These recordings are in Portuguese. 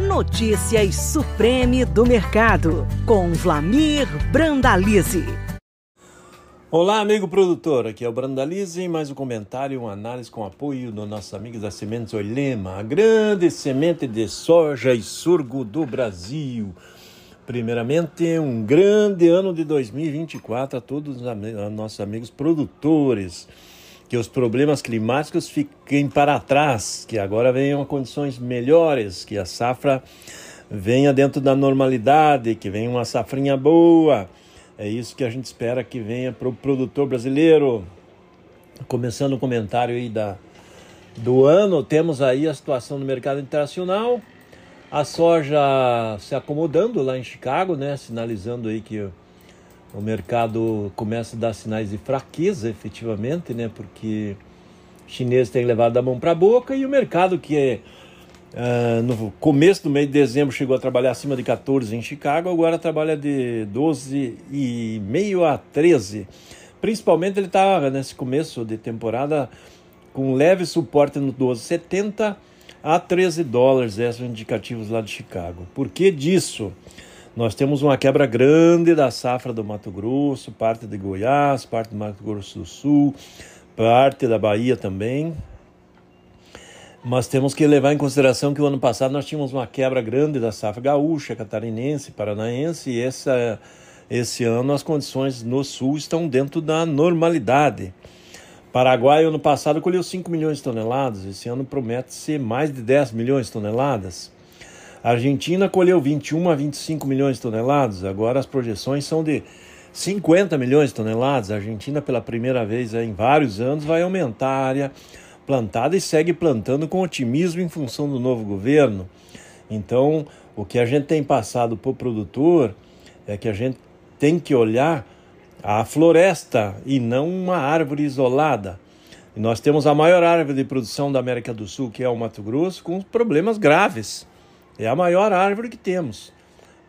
Notícias Supreme do Mercado, com Vlamir Brandalize. Olá, amigo produtor. Aqui é o Brandalize. Mais um comentário, uma análise com apoio dos nossos amigos da Sementes Oilema, a grande semente de soja e sorgo do Brasil. Primeiramente, um grande ano de 2024 a todos os nossos amigos produtores. Que os problemas climáticos fiquem para trás, que agora venham condições melhores, que a safra venha dentro da normalidade, que venha uma safrinha boa é isso que a gente espera que venha para o produtor brasileiro. Começando o comentário aí da, do ano, temos aí a situação no mercado internacional. A soja se acomodando lá em Chicago, né? Sinalizando aí que o mercado começa a dar sinais de fraqueza, efetivamente, né? Porque chineses têm levado a mão para a boca e o mercado que é Uh, no começo do mês de dezembro chegou a trabalhar acima de 14 em Chicago, agora trabalha de 12,5 a 13. Principalmente ele está nesse começo de temporada com leve suporte no 12,70 a 13 dólares, esses indicativos lá de Chicago. Por que disso? Nós temos uma quebra grande da safra do Mato Grosso, parte de Goiás, parte do Mato Grosso do Sul, parte da Bahia também, mas temos que levar em consideração que o ano passado nós tínhamos uma quebra grande da safra gaúcha, catarinense, paranaense, e essa, esse ano as condições no sul estão dentro da normalidade. Paraguai, ano passado, colheu 5 milhões de toneladas, esse ano promete ser mais de 10 milhões de toneladas. A Argentina colheu 21 a 25 milhões de toneladas, agora as projeções são de 50 milhões de toneladas. A Argentina, pela primeira vez em vários anos, vai aumentar a área plantada e segue plantando com otimismo em função do novo governo. Então, o que a gente tem passado para o produtor é que a gente tem que olhar a floresta e não uma árvore isolada. E nós temos a maior árvore de produção da América do Sul, que é o Mato Grosso, com problemas graves. É a maior árvore que temos.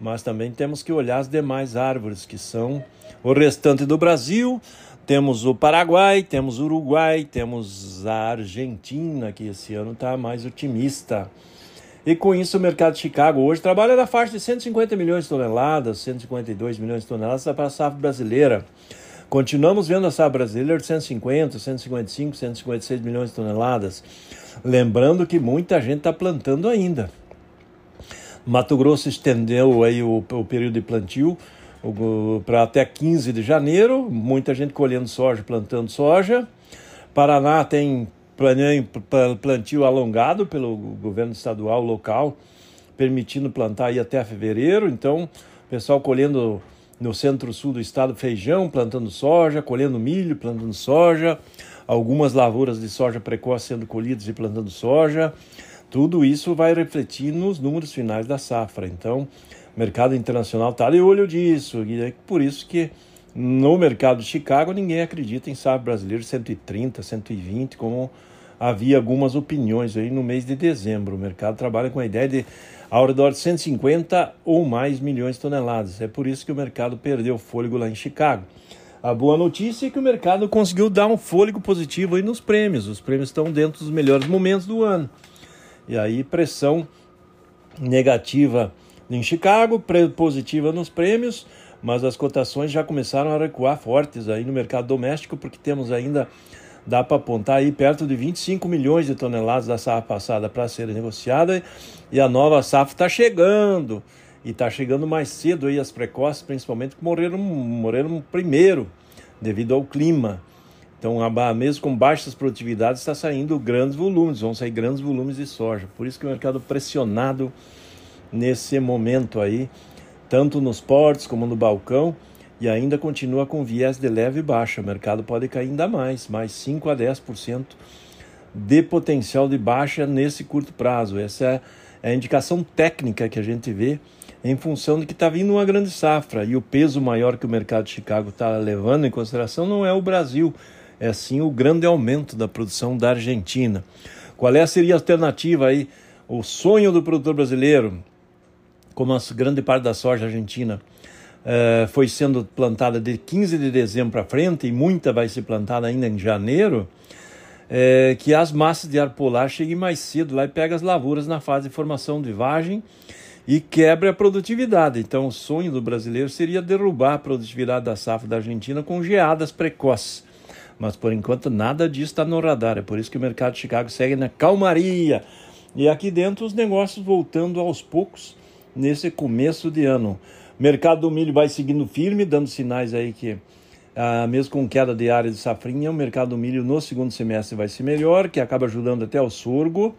Mas também temos que olhar as demais árvores, que são o restante do Brasil, temos o Paraguai, temos o Uruguai, temos a Argentina, que esse ano está mais otimista. E com isso, o mercado de Chicago hoje trabalha na faixa de 150 milhões de toneladas, 152 milhões de toneladas para a safra brasileira. Continuamos vendo a safra brasileira de 150, 155, 156 milhões de toneladas. Lembrando que muita gente está plantando ainda. Mato Grosso estendeu aí o, o período de plantio para até 15 de janeiro, muita gente colhendo soja, plantando soja. Paraná tem plantio alongado pelo governo estadual local, permitindo plantar aí até fevereiro. Então, pessoal colhendo no centro-sul do estado feijão, plantando soja, colhendo milho, plantando soja, algumas lavouras de soja precoce sendo colhidas e plantando soja. Tudo isso vai refletir nos números finais da safra. Então, o mercado internacional está de olho disso, e é por isso que no mercado de Chicago ninguém acredita em safra brasileiro 130, 120, como havia algumas opiniões aí no mês de dezembro. O mercado trabalha com a ideia de ao redor de 150 ou mais milhões de toneladas. É por isso que o mercado perdeu fôlego lá em Chicago. A boa notícia é que o mercado conseguiu dar um fôlego positivo aí nos prêmios. Os prêmios estão dentro dos melhores momentos do ano. E aí pressão negativa em Chicago, positiva nos prêmios, mas as cotações já começaram a recuar fortes aí no mercado doméstico, porque temos ainda, dá para apontar aí perto de 25 milhões de toneladas da safra passada para ser negociada e a nova safra está chegando e está chegando mais cedo aí as precoces, principalmente que morreram, morreram primeiro devido ao clima. Então, mesmo com baixas produtividades, está saindo grandes volumes, vão sair grandes volumes de soja. Por isso que o mercado pressionado nesse momento aí, tanto nos portos como no balcão, e ainda continua com viés de leve baixa. O mercado pode cair ainda mais, mais 5 a 10% de potencial de baixa nesse curto prazo. Essa é a indicação técnica que a gente vê em função de que está vindo uma grande safra e o peso maior que o mercado de Chicago está levando em consideração não é o Brasil, é sim o grande aumento da produção da Argentina. Qual é, seria a alternativa aí? O sonho do produtor brasileiro como a grande parte da soja argentina uh, foi sendo plantada de 15 de dezembro para frente e muita vai ser plantada ainda em janeiro, é, que as massas de ar polar cheguem mais cedo lá e peguem as lavouras na fase de formação de vagem e quebre a produtividade. Então, o sonho do brasileiro seria derrubar a produtividade da safra da Argentina com geadas precoces. Mas, por enquanto, nada disso está no radar. É por isso que o mercado de Chicago segue na calmaria. E aqui dentro, os negócios voltando aos poucos nesse começo de ano. Mercado do milho vai seguindo firme, dando sinais aí que, ah, mesmo com queda de área de safrinha, o mercado do milho no segundo semestre vai ser melhor, que acaba ajudando até o sorgo.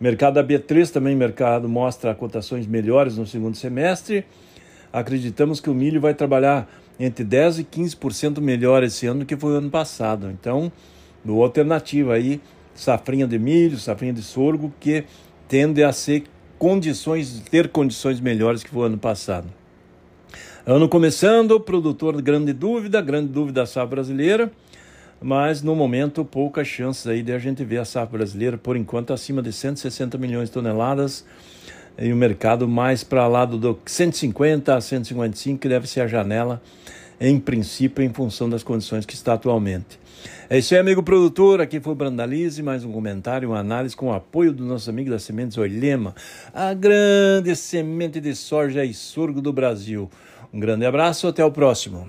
Mercado da B3 também, mercado mostra cotações melhores no segundo semestre. Acreditamos que o milho vai trabalhar entre 10 e 15% melhor esse ano do que foi o ano passado. Então, no alternativa aí, safrinha de milho, safrinha de sorgo, que tende a ser condições, ter condições melhores que foi o ano passado. Ano começando, produtor grande dúvida, grande dúvida da safra brasileira mas no momento poucas chances aí de a gente ver a safra brasileira por enquanto acima de 160 milhões de toneladas e o mercado mais para lá do 150 a 155 que deve ser a janela em princípio em função das condições que está atualmente. É isso aí, amigo produtor. Aqui foi o Brandalize, mais um comentário, uma análise com o apoio do nosso amigo da Sementes Olhema, a grande semente de soja e sorgo do Brasil. Um grande abraço, até o próximo.